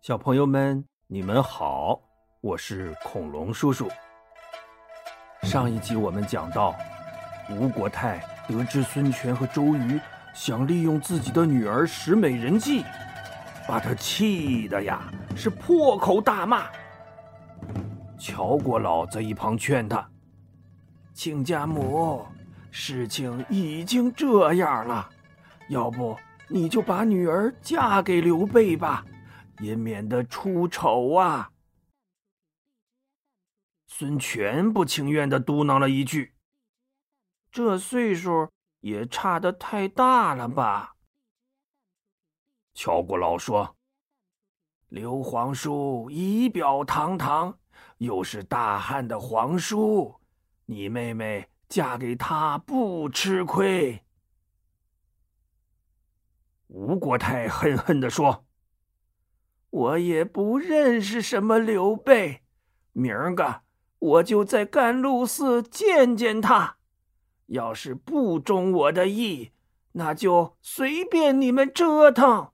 小朋友们，你们好，我是恐龙叔叔。上一集我们讲到，吴国太得知孙权和周瑜想利用自己的女儿使美人计，把他气的呀是破口大骂。乔国老在一旁劝他：“亲家母，事情已经这样了，要不你就把女儿嫁给刘备吧。”也免得出丑啊！孙权不情愿的嘟囔了一句：“这岁数也差的太大了吧？”乔国老说：“刘皇叔仪表堂堂，又是大汉的皇叔，你妹妹嫁给他不吃亏。”吴国太恨恨的说。我也不认识什么刘备，明儿个我就在甘露寺见见他。要是不中我的意，那就随便你们折腾；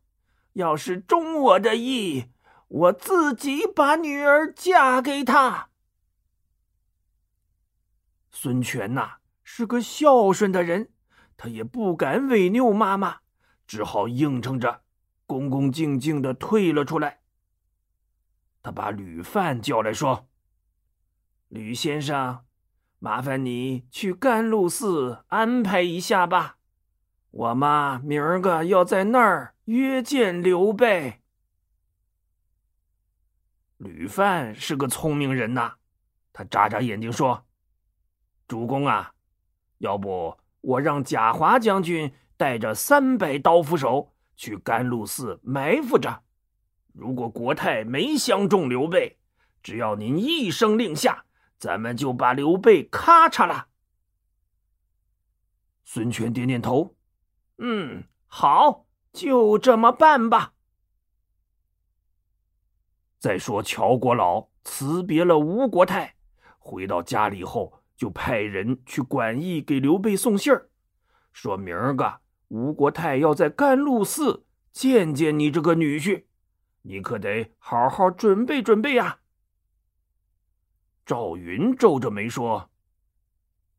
要是中我的意，我自己把女儿嫁给他。孙权呐是个孝顺的人，他也不敢违拗妈妈，只好应承着。恭恭敬敬的退了出来。他把吕范叫来说：“吕先生，麻烦你去甘露寺安排一下吧，我妈明儿个要在那儿约见刘备。”吕范是个聪明人呐，他眨眨眼睛说：“主公啊，要不我让贾华将军带着三百刀斧手。”去甘露寺埋伏着，如果国泰没相中刘备，只要您一声令下，咱们就把刘备咔嚓了。孙权点点头，嗯，好，就这么办吧。再说乔国老辞别了吴国泰，回到家里后，就派人去馆驿给刘备送信儿，说明儿个。吴国太要在甘露寺见见你这个女婿，你可得好好准备准备呀。赵云皱着眉说：“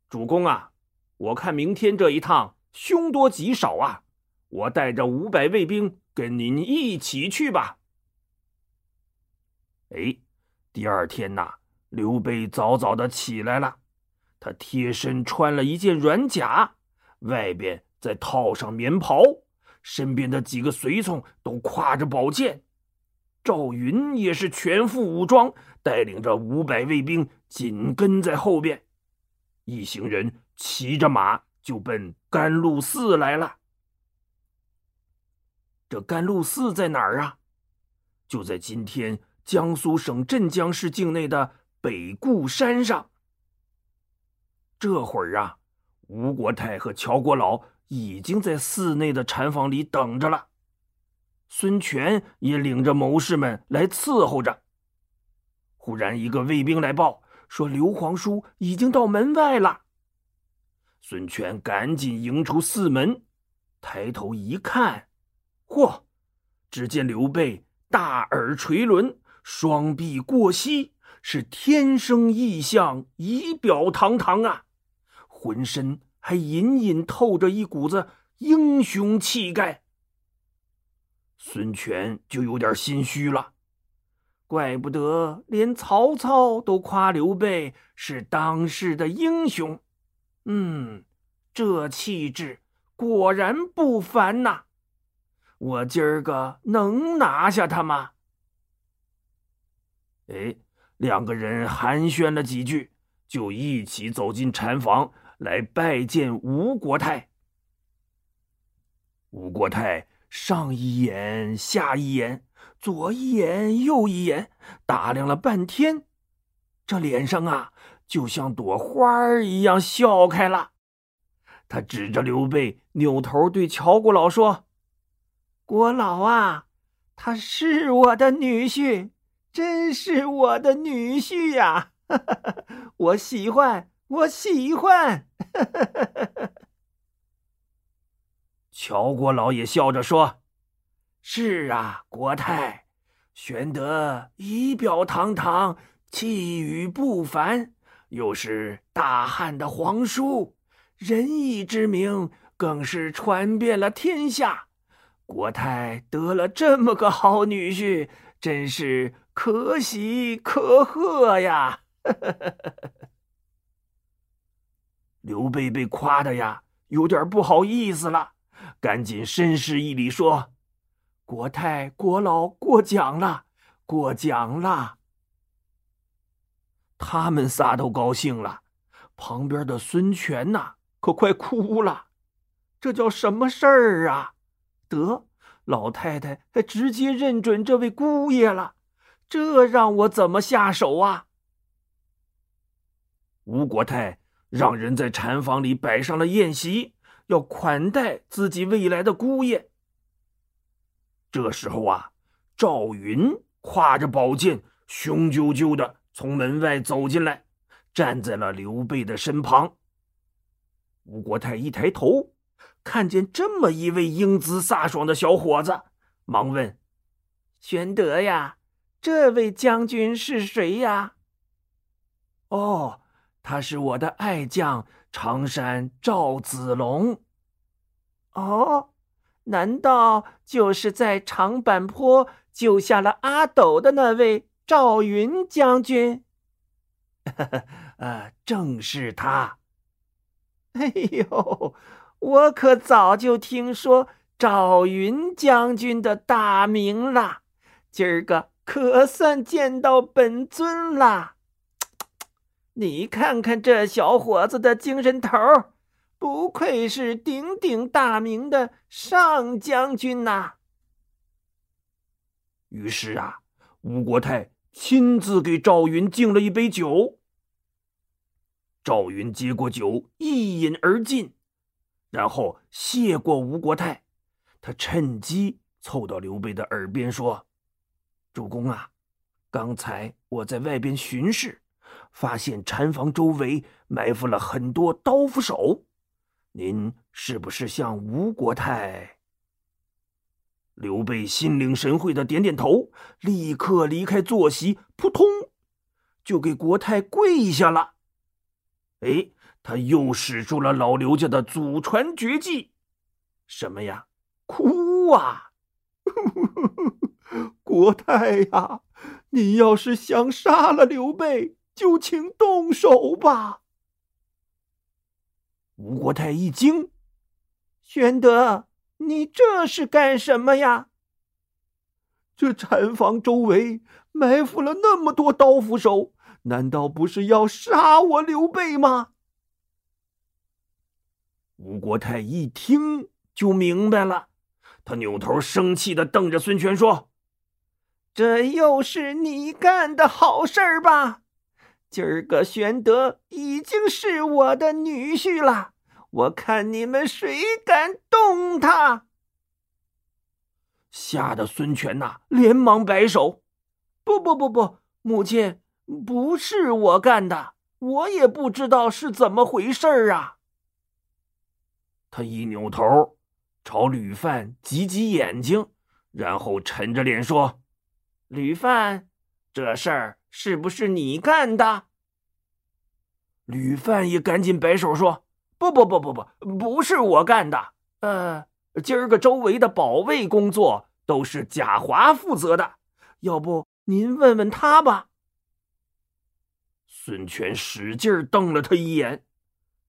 主公啊，我看明天这一趟凶多吉少啊，我带着五百卫兵跟您一起去吧。”哎，第二天呐，刘备早早的起来了，他贴身穿了一件软甲，外边。再套上棉袍，身边的几个随从都挎着宝剑，赵云也是全副武装，带领着五百卫兵紧跟在后边。一行人骑着马就奔甘露寺来了。这甘露寺在哪儿啊？就在今天江苏省镇江市境内的北固山上。这会儿啊，吴国太和乔国老。已经在寺内的禅房里等着了，孙权也领着谋士们来伺候着。忽然，一个卫兵来报说：“刘皇叔已经到门外了。”孙权赶紧迎出寺门，抬头一看，嚯！只见刘备大耳垂纶，双臂过膝，是天生异象，仪表堂堂啊，浑身。还隐隐透着一股子英雄气概，孙权就有点心虚了。怪不得连曹操都夸刘备是当世的英雄，嗯，这气质果然不凡呐！我今儿个能拿下他吗？哎，两个人寒暄了几句，就一起走进禅房。来拜见吴国太。吴国太上一眼下一眼，左一眼右一眼，打量了半天，这脸上啊，就像朵花儿一样笑开了。他指着刘备，扭头对乔国老说：“国老啊，他是我的女婿，真是我的女婿呀！我喜欢。”我喜欢，乔国老也笑着说：“是啊，国太，玄德仪表堂堂，气宇不凡，又是大汉的皇叔，仁义之名更是传遍了天下。国太得了这么个好女婿，真是可喜可贺呀！刘备被夸的呀，有点不好意思了，赶紧深施一礼说。国太、国老过奖了，过奖了。他们仨都高兴了，旁边的孙权呐，可快哭了。这叫什么事儿啊？得，老太太还直接认准这位姑爷了，这让我怎么下手啊？吴国太让人在禅房里摆上了宴席，要款待自己未来的姑爷。这时候啊，赵云挎着宝剑，雄赳赳的从门外走进来，站在了刘备的身旁。吴国太一抬头，看见这么一位英姿飒爽的小伙子，忙问：“玄德呀，这位将军是谁呀？”“哦，他是我的爱将常山赵子龙。”“哦。”难道就是在长坂坡救下了阿斗的那位赵云将军？呃，正是他。哎呦，我可早就听说赵云将军的大名了，今儿个可算见到本尊了。你看看这小伙子的精神头。不愧是鼎鼎大名的上将军呐！于是啊，吴国太亲自给赵云敬了一杯酒。赵云接过酒，一饮而尽，然后谢过吴国太。他趁机凑到刘备的耳边说：“主公啊，刚才我在外边巡视，发现禅房周围埋伏了很多刀斧手。”您是不是向吴国太？刘备心领神会的点点头，立刻离开坐席，扑通，就给国太跪下了。哎，他又使出了老刘家的祖传绝技，什么呀？哭啊！国太呀，你要是想杀了刘备，就请动手吧。吴国太一惊：“玄德，你这是干什么呀？这禅房周围埋伏了那么多刀斧手，难道不是要杀我刘备吗？”吴国太一听就明白了，他扭头生气的瞪着孙权说：“这又是你干的好事儿吧？”今儿个玄德已经是我的女婿了，我看你们谁敢动他？吓得孙权呐，连忙摆手：“不不不不，母亲，不是我干的，我也不知道是怎么回事啊。”他一扭头，朝吕范挤挤眼睛，然后沉着脸说：“吕范，这事儿。”是不是你干的？吕范也赶紧摆手说：“不不不不不，不是我干的。呃，今儿个周围的保卫工作都是贾华负责的，要不您问问他吧。”孙权使劲瞪了他一眼，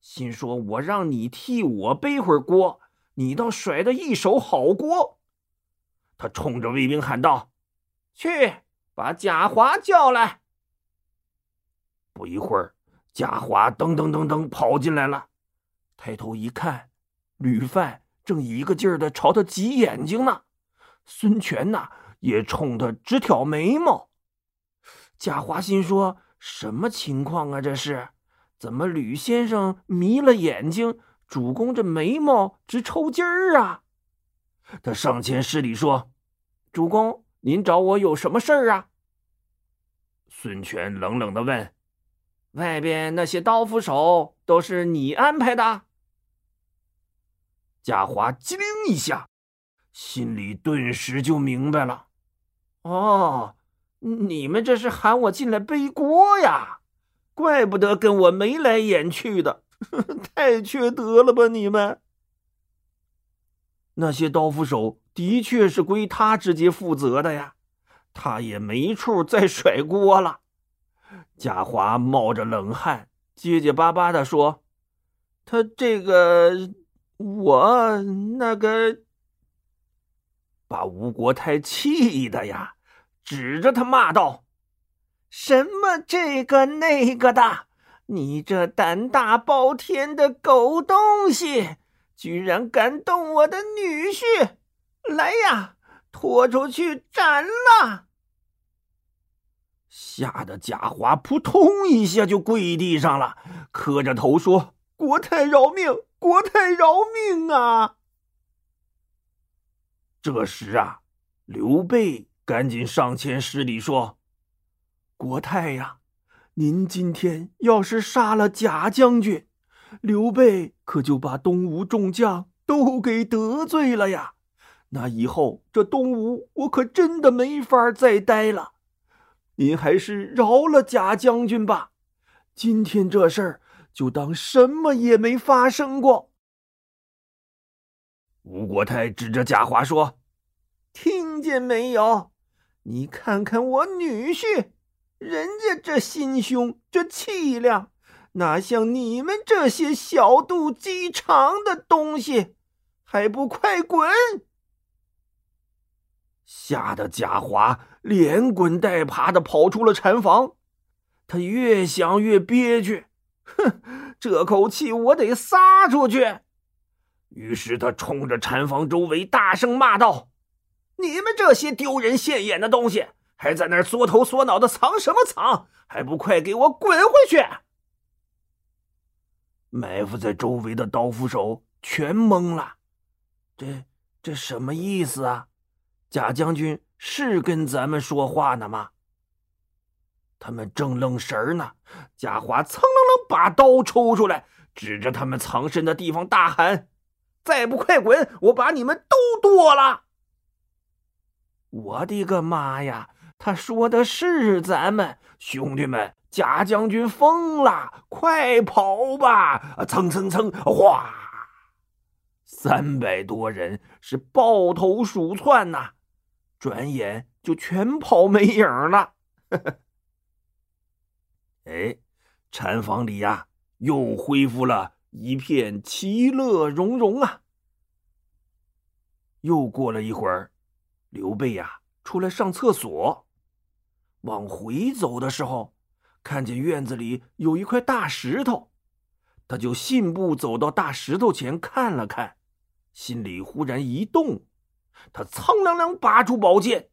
心说：“我让你替我背会锅，你倒甩的一手好锅。”他冲着卫兵喊道：“去！”把贾华叫来。不一会儿，贾华噔噔噔噔跑进来了，抬头一看，吕范正一个劲儿的朝他挤眼睛呢。孙权呐，也冲他直挑眉毛。贾华心说：什么情况啊？这是怎么吕先生迷了眼睛，主公这眉毛直抽筋儿啊？他上前施礼说：“主公。”您找我有什么事儿啊？孙权冷冷的问：“外边那些刀斧手都是你安排的？”贾华机灵一下，心里顿时就明白了：“哦，你们这是喊我进来背锅呀？怪不得跟我眉来眼去的，太缺德了吧你们！那些刀斧手的确是归他直接负责的呀，他也没处再甩锅了。贾华冒着冷汗，结结巴巴的说：“他这个，我那个，把吴国太气的呀，指着他骂道：‘什么这个那个的，你这胆大包天的狗东西！’”居然敢动我的女婿！来呀，拖出去斩了！吓得贾华扑通一下就跪地上了，磕着头说：“国太饶命，国太饶命啊！”这时啊，刘备赶紧上前施礼说：“国太呀，您今天要是杀了贾将军。”刘备可就把东吴众将都给得罪了呀！那以后这东吴我可真的没法再待了。您还是饶了贾将军吧，今天这事儿就当什么也没发生过。吴国太指着贾华说：“听见没有？你看看我女婿，人家这心胸，这气量。”哪像你们这些小肚鸡肠的东西，还不快滚！吓得贾华连滚带爬的跑出了禅房。他越想越憋屈，哼，这口气我得撒出去。于是他冲着禅房周围大声骂道：“你们这些丢人现眼的东西，还在那儿缩头缩脑的藏什么藏？还不快给我滚回去！”埋伏在周围的刀斧手全懵了，这这什么意思啊？贾将军是跟咱们说话呢吗？他们正愣神呢，贾华噌楞楞把刀抽出来，指着他们藏身的地方大喊：“再不快滚，我把你们都剁了！”我的个妈呀！他说的是咱们兄弟们。贾将军疯了，快跑吧！蹭蹭蹭，哗！三百多人是抱头鼠窜呐，转眼就全跑没影了。哎，禅房里呀，又恢复了一片其乐融融啊。又过了一会儿，刘备呀出来上厕所，往回走的时候。看见院子里有一块大石头，他就信步走到大石头前看了看，心里忽然一动，他苍凉凉拔出宝剑，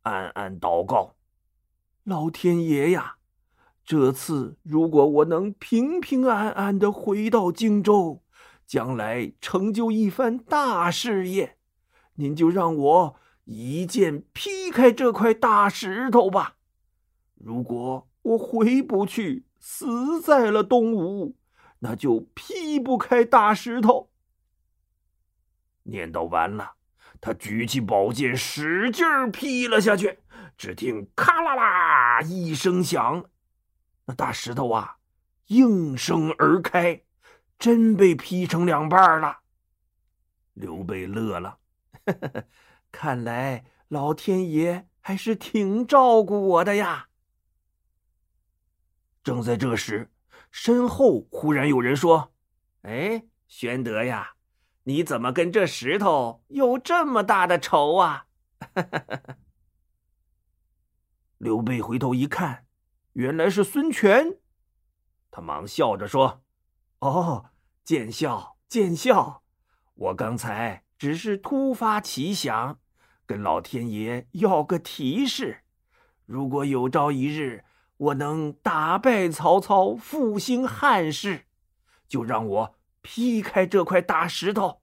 暗暗祷告：“老天爷呀，这次如果我能平平安安的回到荆州，将来成就一番大事业，您就让我一剑劈开这块大石头吧。如果……”我回不去，死在了东吴，那就劈不开大石头。念叨完了，他举起宝剑，使劲劈了下去。只听“咔啦啦”一声响，那大石头啊，应声而开，真被劈成两半了。刘备乐了，看来老天爷还是挺照顾我的呀。正在这时，身后忽然有人说：“哎，玄德呀，你怎么跟这石头有这么大的仇啊？” 刘备回头一看，原来是孙权，他忙笑着说：“哦，见笑见笑，我刚才只是突发奇想，跟老天爷要个提示，如果有朝一日……”我能打败曹操，复兴汉室，就让我劈开这块大石头。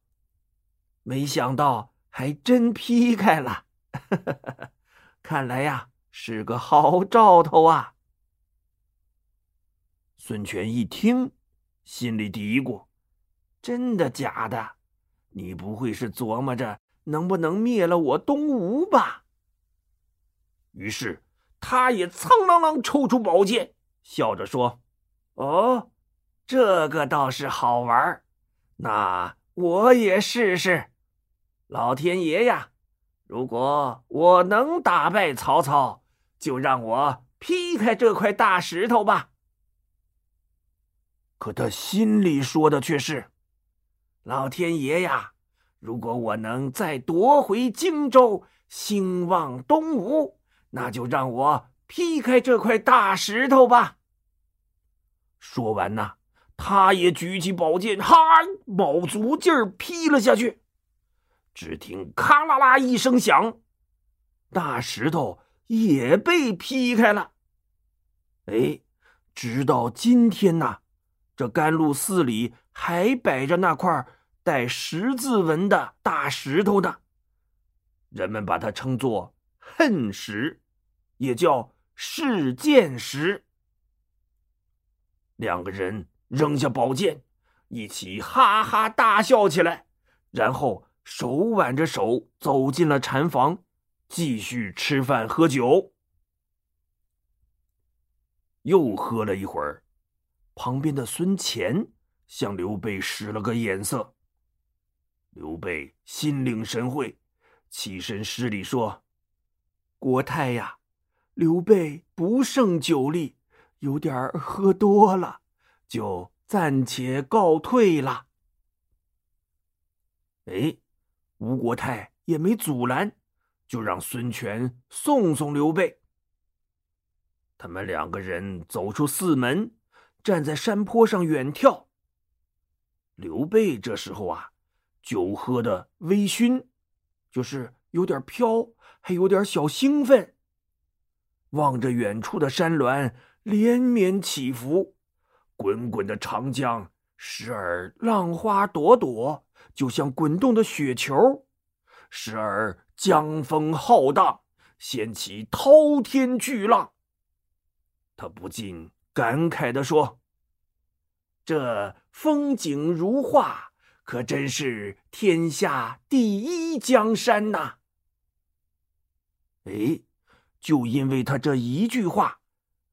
没想到还真劈开了，看来呀是个好兆头啊。孙权一听，心里嘀咕：“真的假的？你不会是琢磨着能不能灭了我东吴吧？”于是他也苍啷啷抽出宝剑，笑着说：“哦，这个倒是好玩那我也试试。老天爷呀，如果我能打败曹操，就让我劈开这块大石头吧。”可他心里说的却是：“老天爷呀，如果我能再夺回荆州，兴旺东吴。”那就让我劈开这块大石头吧。说完呢，他也举起宝剑，哈，卯足劲儿劈了下去。只听咔啦啦一声响，大石头也被劈开了。哎，直到今天呐，这甘露寺里还摆着那块带十字纹的大石头呢。人们把它称作。恨时，也叫试剑时。两个人扔下宝剑，一起哈哈大笑起来，然后手挽着手走进了禅房，继续吃饭喝酒。又喝了一会儿，旁边的孙乾向刘备使了个眼色。刘备心领神会，起身施礼说。国太呀，刘备不胜酒力，有点喝多了，就暂且告退了。哎，吴国太也没阻拦，就让孙权送送刘备。他们两个人走出寺门，站在山坡上远眺。刘备这时候啊，酒喝的微醺，就是有点飘。还有点小兴奋，望着远处的山峦连绵起伏，滚滚的长江时而浪花朵朵，就像滚动的雪球；时而江风浩荡，掀起滔天巨浪。他不禁感慨地说：“这风景如画，可真是天下第一江山呐！”哎，就因为他这一句话，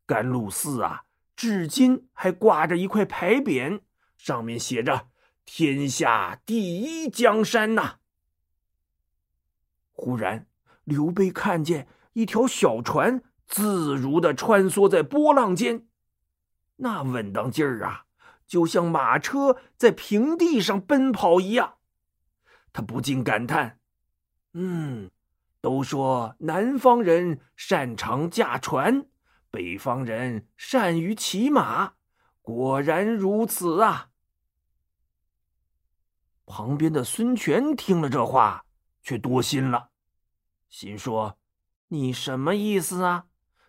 甘露寺啊，至今还挂着一块牌匾，上面写着“天下第一江山”呐。忽然，刘备看见一条小船自如的穿梭在波浪间，那稳当劲儿啊，就像马车在平地上奔跑一样。他不禁感叹：“嗯。”都说南方人擅长驾船，北方人善于骑马，果然如此啊！旁边的孙权听了这话，却多心了，心说：“你什么意思啊？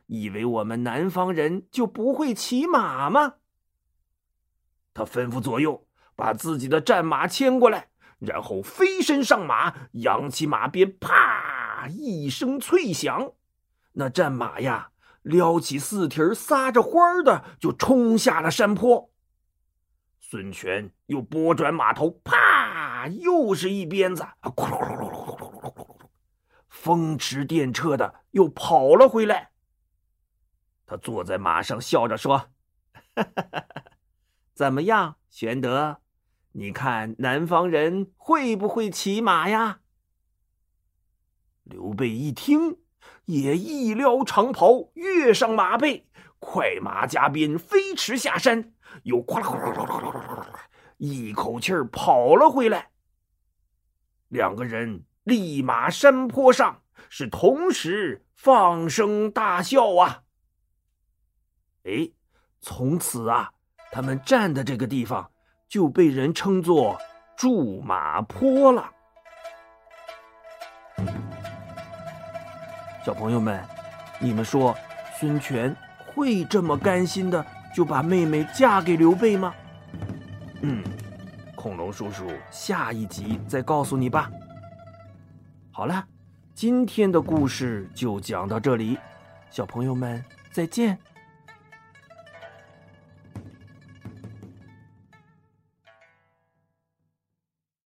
以为我们南方人就不会骑马吗？”他吩咐左右把自己的战马牵过来，然后飞身上马，扬起马鞭，啪！一声脆响，那战马呀，撩起四蹄撒着欢的就冲下了山坡。孙权又拨转马头，啪，又是一鞭子，风驰电掣的又跑了回来。他坐在马上，笑着说：“怎么样，玄德？你看南方人会不会骑马呀？”刘备一听，也一撩长袍，跃上马背，快马加鞭，飞驰下山，又哗啦哗啦哗啦，一口气儿跑了回来。两个人立马山坡上，是同时放声大笑啊！哎，从此啊，他们站的这个地方就被人称作驻马坡了。小朋友们，你们说孙权会这么甘心的就把妹妹嫁给刘备吗？嗯，恐龙叔叔下一集再告诉你吧。好了，今天的故事就讲到这里，小朋友们再见。